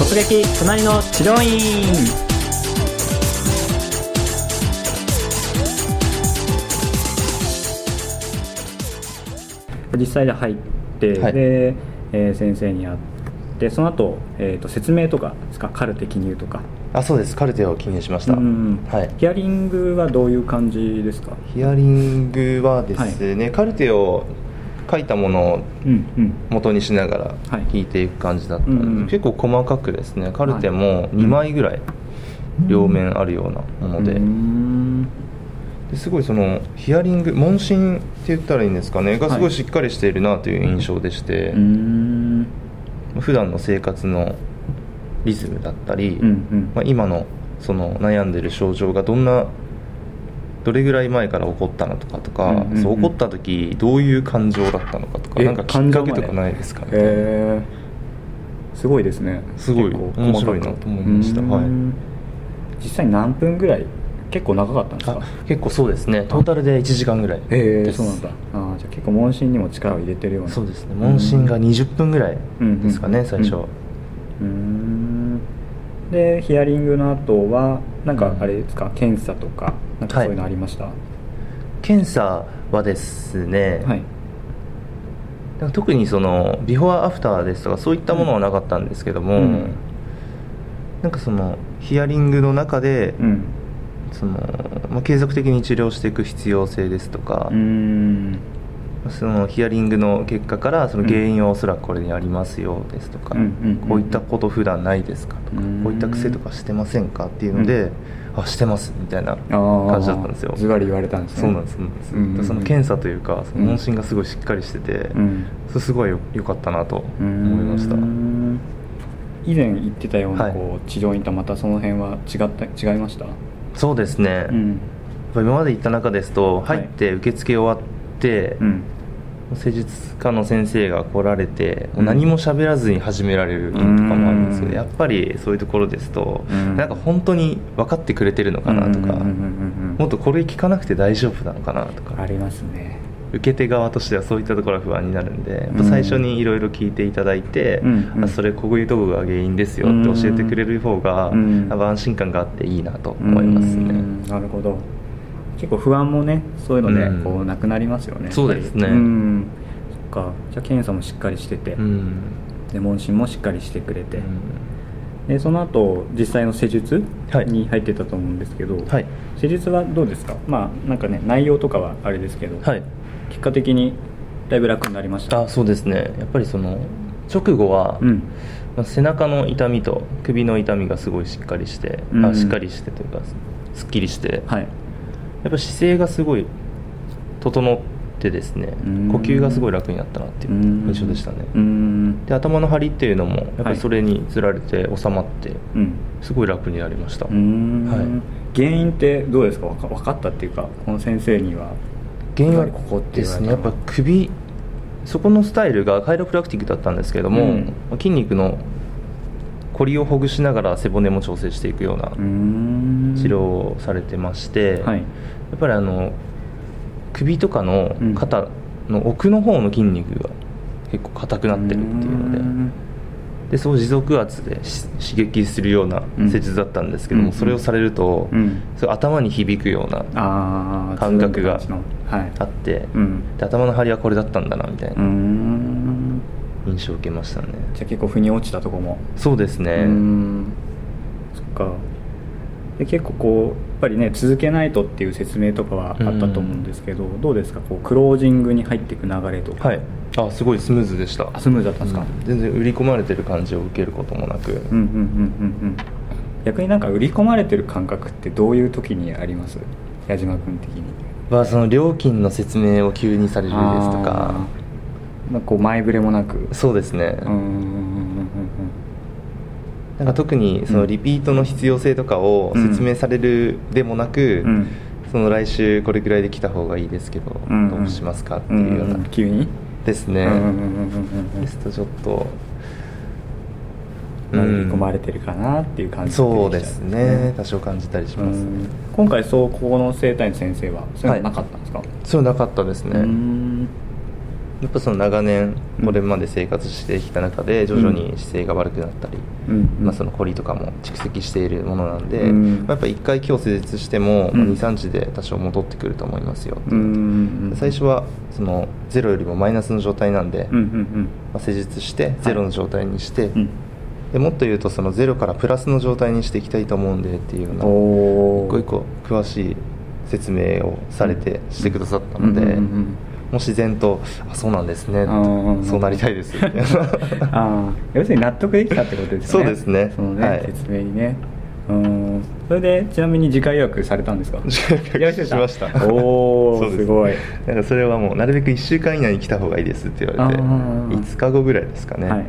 突撃隣の治療院。実際で入って、はい。で、えー先生に会ってその後、えー、と説明とかですか？カルテ記入とか。あそうです。カルテを記入しました、うんはい。ヒアリングはどういう感じですか？ヒアリングはですね、カルテを書いたものを元にしながらはい。聞いていく感じだったので、うんうん。結構細かくですね。カルテもはい。2枚ぐらい両面あるようなもので,、うん。ですごいそのヒアリング問診って言ったらいいんですかね。がすごいしっかりしているなという印象でして、うん。普段の生活のリズムだったり、うんうん。まあ、今のその悩んでる症状がどんなどれぐらい前から起こったのとかとか、うんうんうん。そう起こった時どういう感情だったのかとかえなんかきっかけとかないですか？ねへえすごいですね。すごい。面白いなと思いました。はい。実際何分ぐらい結構長かったんですあか結構そうですね。トータルで1時間ぐらいへえですそうなんだ。あーじゃあ結構問診にも力を入れてるような。そうですね。問診が20分ぐらいですかね、うん最初、うん。でヒアリングの後はなんかあれですか、検査とかなんかそういうのありました？は検査はですね、い、なんか特にそのビフォーアフターですとかそういったものはなかったんですけども、うん。なんかそのヒアリングの中で、うん。そのまあ、継続的に治療していく必要性ですとか、うんそのヒアリングの結果からその原因はおそらくこれにありますよですとか、こういったこと普段ないですかとか、うん。こういった癖とかしてませんかっていうので、あしてますみたいな感じだったんですよ。ズバリ言われたんですね。そうなんですそうなんうんその検査というかその問診がすごいしっかりしてて、うん。それすごいよ良かったなと思いました。うん。以前言ってたようなはい。こう治療院とはまたその辺は違った違いました？そうですね、やっうんぱ今まで行った中ですとはい。入って受付終わって、うん。施術家の先生が来られて、うん。何も喋らずに始められる院とかもあるんですけうん。どやっぱりそういうところですと、うん。なんか本当に分かってくれてるのかなとか、もっとこれ聞かなくて大丈夫なのかなとかありますね。受け手側としてはそういったところは不安になるんでやっぱ最初にいろいろ聞いていただいて、うん。うん。あそれこういうところが原因ですよって教えてくれる方が、うん。安心感があっていいなと思いますね。うん。なるほど結構不安もねそういうのでうん。こうなくなりますよね。そうですね。うん。そっか。じゃあ検査もしっかりしてて、うん。で問診もしっかりしてくれて、うん。でその後実際の施術はい。に入ってたと思うんですけど、はい。施術はどうですか？まあなんかね内容とかはあれですけど、はい。結果的にだいぶ楽になりました。あそうですね。やっぱりその直後は、うん。まあ背中の痛みと首の痛みがすごいしっかりして、うん。あしっかりしてというかすっきりして、はいやっぱ姿勢がすごい整ってですねうん。呼吸がすごい楽になったなっていう印象でしたね。うん。で頭の張りっていうのもやっぱはいりそれにつられて収まってうんすごい楽になりました、うん。はい。原因ってどうですか？分かったっていうかこの先生には。原因はここってですねやっぱ首そこのスタイルがカイロプラクティックだったんですけれども、うん。筋肉のこりをほぐしながら背骨も調整していくようなうん。治療をされてまして、はい。やっぱりあの首とかのうん。肩の奥の方の筋肉が結構硬くなってるっていうのでん。でそう持続圧でし刺激するようなうん。施術だったんですけども、うん。それをされると、うん。頭に響くような感覚があって、うん。で頭の張りはこれだったんだなみたいうなん印象を受けましたね、じゃあ結構腑に落ちたとこも。そうですね、うん。そっか。で結構こうやっぱりね続けないとっていう説明とかはあったと思うんですけど、どうですか？こうクロージングに入っていく流れとか。はい。あすごいスムーズでした。あスムーズだったんですか、うん。全然売り込まれてる感じを受けることもなく、うんうんうんうんうん。逆になんか売り込まれてる感覚ってどういう時にあります？矢島君的に。まあ、その料金の説明を急にされるですとあかーなんかこう前触れもなく。そうですね、うん。うんうんうんなんか特にそのリピートの必要性とかを説明されるでもなく、うん。その来週これくらいで来た方がいいですけど、うん。どうしますかってうんいうような、んん。急に？ですね、うんうんうんうんうん。ですとちょっと、まあ売り込まれてるかなっていう感じそうですね、う多少感じたりしんます、今回そうここの生態の先生はそういうのなかったんですか、そういうのなかったですね、うんやっぱその長年これまで生活してきた中で徐々に姿勢が悪くなったり、うん。まあ、その凝りとかも蓄積しているものなんで、うん。まあやっぱ1回今日施術してもうん。23日で多少戻ってくると思いますよ。うん。最初はそのゼロよりもマイナスの状態なんで、うん。うん。まあ、施術してゼロの状態にして、うん。でもっと言うとそのゼロからプラスの状態にしていきたいと思うんでっていうようなお一個一個詳しい説明をされてしてくださったので、うん。うん。うん。もう自然と「あそうなんですね」そうなりたいです」ああ要するに納得できたってことですよね。そうですね。そのね、はい。説明にね。うん。それでちなみに次回予約されたんですか？次回予約しました。おお そうです。ごい。なんかそれはもうなるべく1週間以内に来た方がいいですって言われて。あー。5日後ぐらいですかね、はい。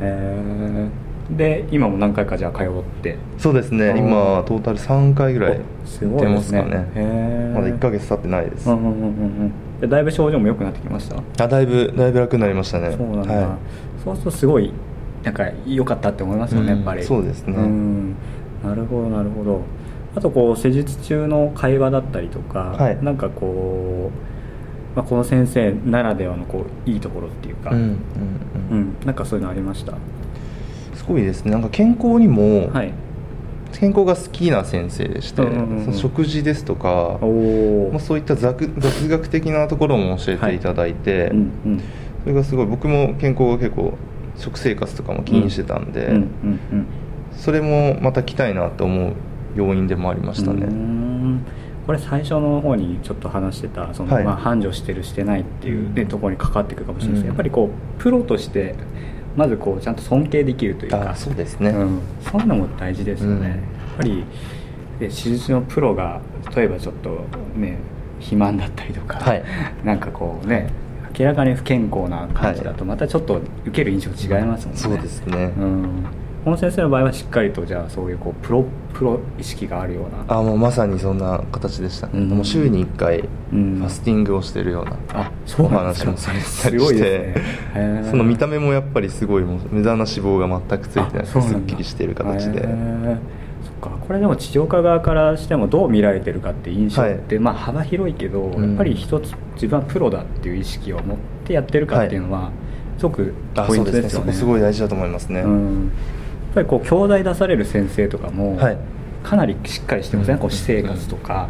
えー、で今も何回かじゃあ通って。そうですね。今トータル3回ぐらいおすごい出でね。ますね。へー。まだ1ヶ月経ってないです、うんうんうんうんだいぶ症状も良くなってきました？あだいぶだいぶ楽になりましたね。そうなんだ、はそうするとすごいなんか良かったって思いますよね、うんやっぱり。そうですね。ん。なるほどなるほど。あとこう施術中の会話だったりとか、はい。なんかこう、まあ、この先生ならではのこういいところっていうか、うんうんううんん。なんかそういうのありました？すごいですね。なんか健康にも、はい。健康が好きな先生でして、うんうん食事ですとかまあ、そういった雑 雑学的なところも教えていただいて、うんうん。それがすごい僕も健康が結構食生活とかも気にしてたんで、うんうんうん。それもまた来たいなと思う要因でもありましたね。ん。これ最初の方にちょっと話してたその、はい。まあ、繁盛してるしてないっていう、ねうん。ところに関わってくるかもしれないですけやっぱりこうプロとしてまずこうちゃんと尊敬できるというか。あそうですね、うん、そういうのも大事ですよね、うん。やっぱりで手術のプロが例えばちょっとね肥満だったりとか、はい。なんかこうね明らかに不健康な感じだとまたちょっと受ける印象違いますもんね、そうですね、うん、この先生の場合はしっかりとじゃあそういうこうプロプロ意識があるような。あもうまさにそんな形でしたね、うん。もう週に1回フうん。ァスティングをしてるような、あそうお話もされてたりして、ね。その見た目もやっぱりすごいもう無駄な脂肪が全くついてなくてあそうなんだ。すっきりしている形で。へー。そっか。これでも治療家側からしてもどう見られてるかって印象って、まあ幅広いけど、うん。やっぱり一つ自分はプロだっていう意識を持ってやってるかっていうのは、すごくあポイントですすよねこすごい大事だと思いますね、うん、ぱりこう教材出される先生とかも、はい。かなりしっかりしてません、うん。こう私生活とか、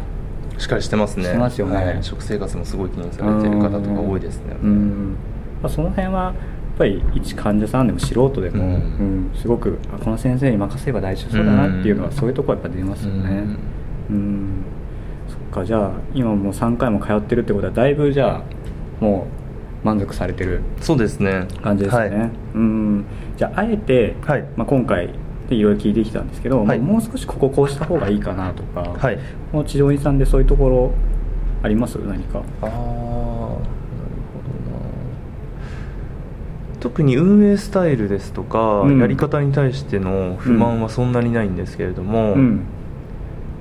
しっかりしてますね。してますよね。はい。食生活もすごい気にされてる方とか多いですね。うん。まあ、その辺はやっぱり一患者さんでも素人でも、うん。うん。すごくあこの先生に任せれば大丈夫そうだなっていうのは、うん。そういうところやっぱ出ますよね。うん。うん。そっかじゃあ今もう3回も通ってるってことはだいぶじゃあもう満足されてるそうですね。感じですね、はい。うん。じゃああえて、はい。まあ、今回でいろいろ聞いてきたんですけど、はい。もう少しこここうした方がいいかなとか、はい。この治療院さんでそういうところあります？何か。ああなるほどな。特に運営スタイルですとか、うん。やり方に対しての不満はそんなにないんですけれども、うん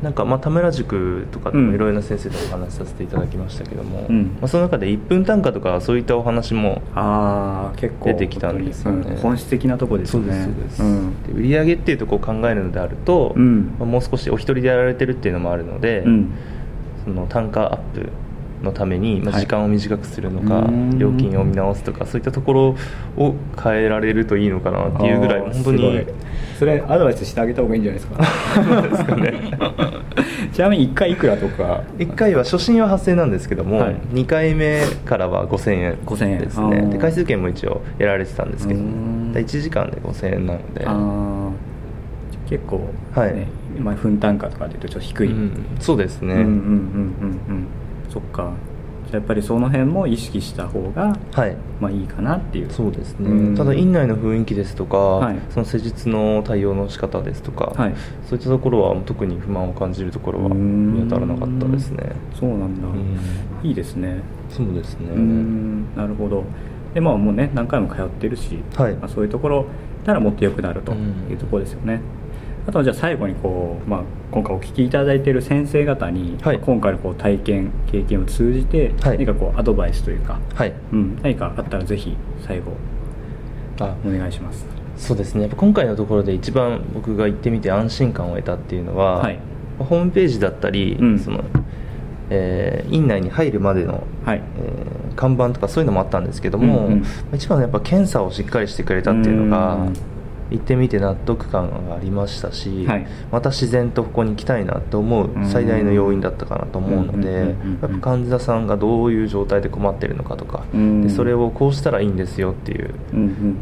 なんかまあ田村塾とかでうん。もいろいろな先生とお話しさせていただきましたけども、うん。まあ、その中で1分単価とかそういったお話も出てきたんですよね。うん本質的なところですよね。そうですん。で売り上げっていうところを考えるのであると、うん。まあもう少しお一人でやられてるっていうのもあるので、うん。その単価アップのために、まあ、はい。時間を短くするのか、うーん。料金を見直すとかそういったところを変えられるといいのかなっていうぐらい本当にそれアドバイスしてあげた方がいいんじゃないですか。ですかねちなみに1回いくらとか？1回は初診は8000円なんですけども、はい。2回目からは5000円5000円。ですね。で回数券も一応やられてたんですけどうーん1時間で5000円なので、結構、はい。ねまあ、分単価とかでいうとちょっと低い、うん。そうですね、うんうんうんうんうん。そっかやっぱりその辺も意識した方がはい。まあいいかなっていう。そうですね、うん。ただ院内の雰囲気ですとか、はい。その施術の対応の仕方ですとか、はい。そういったところは特に不満を感じるところは見当たらなかったですね。そうなんだ、うん。いいですね。そうですね。うん。なるほど。でまあもうね何回も通ってるし、はい。まあ、そういうところならもっと良くなるとうん。いうところですよね、あとはじゃあ最後にこう、まあ、今回お聞きいただいている先生方に、はい。まあ今回のこう体験経験を通じてはい。何かこうアドバイスというか、はい。うん、何かあったらぜひ最後あ。お願いします。そうですね。今回のところで一番僕が行ってみて安心感を得たっていうのは、はい。ホームページだったり、うん。そのえー院内に入るまでの、はい。えー看板とかそういうのもあったんですけども、うんうん、一番やっぱ検査をしっかりしてくれたっていうのが、行ってみて納得感がありましたし、はい、また自然とここに来たいなと思う最大の要因だったかなと思うのでやっぱ患者さんがどういう状態で困ってるのかとかでそれをこうしたらいいんですよっていう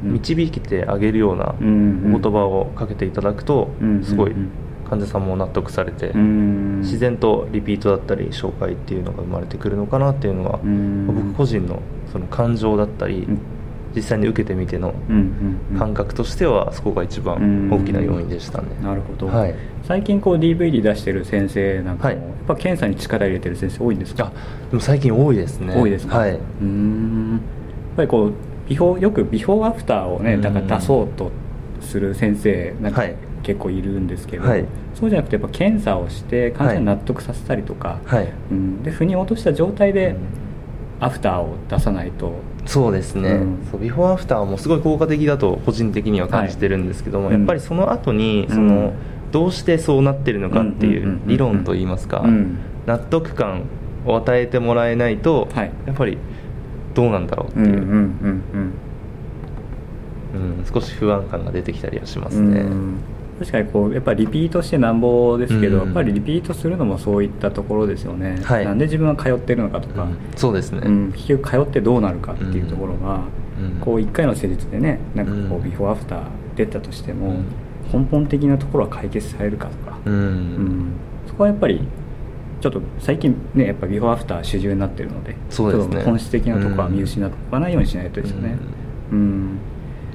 導いてあげるようなお言葉をかけていただくとすごい患者さんも納得されて自然とリピートだったり紹介っていうのが生まれてくるのかなっていうのは僕個人のその感情だったり実際に受けてみての感覚としてはそこが一番大きな要因でしたね、なるほど、はい、最近こう DVD 出してる先生なんかも、はい、やっぱ検査に力入れてる先生多いんですか？でも最近多いですね。多いですか？はい。うん。やっぱりこうビフォーよくビフォーアフターをねだから出そうとする先生なんか、結構いるんですけど、はい、そうじゃなくてやっぱ検査をして患者に納得させたりとか、はい、うん、で腑に落とした状態でアフターを出さないと。そうですね、うん、そうビフォーアフターもすごい効果的だと個人的には感じてるんですけども、はい、やっぱりその後にその、うん、どうしてそうなってるのかっていう理論といいますか、納得感を与えてもらえないと、はい、やっぱりどうなんだろうっていう,、うん少し不安感が出てきたりはしますね。確かにこうやっぱりリピートしてなんぼですけど、うん、やっぱりリピートするのもそういったところですよね、はい、なんで自分は通ってるのかとか、うん、そうですね、うん、結局通ってどうなるかっていうところが、こう1回の施術でねなんかこうビフォーアフター出たとしても、根本的なところは解決されるかとか、うん。そこはやっぱりちょっと最近ねやっぱビフォーアフター主流になってるのでそうです、ね、本質的なところは見失わないようにしないとですよね。うん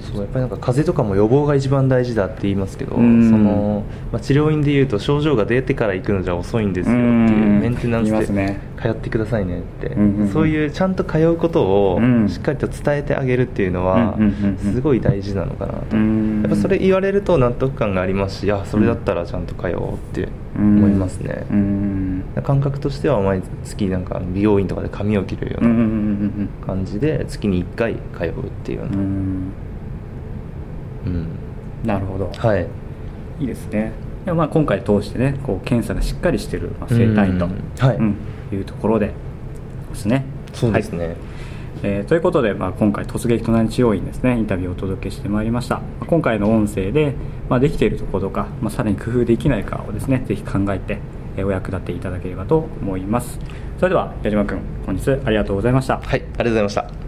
そうやっぱりなんか風邪とかも予防が一番大事だって言いますけど、そのまあ、治療院でいうと症状が出てから行くのじゃ遅いんですよっていうメンテナンスで通ってくださいねって、そういうちゃんと通うことをしっかりと伝えてあげるっていうのはすごい大事なのかなと、やっぱそれ言われると納得感がありますしいやそれだったらちゃんと通おうって思いますね、感覚としては毎月なんか美容院とかで髪を切るような感じで月に1回通うっていうような。うん、なるほど、はい、いいですね。でまあ今回通してねこう検査がしっかりしてる、まあ、整体院と、はい。うん、いうところでですね。そうですね、はい。えー、ということで、まあ、今回突撃隣治療院ですねインタビューをお届けしてまいりました。今回の音声で、まあ、できているところとか、まあ、さらに工夫できないかをですねぜひ考えて、えー、お役立ていただければと思います。それでは矢島君本日ありがとうございました。はいありがとうございました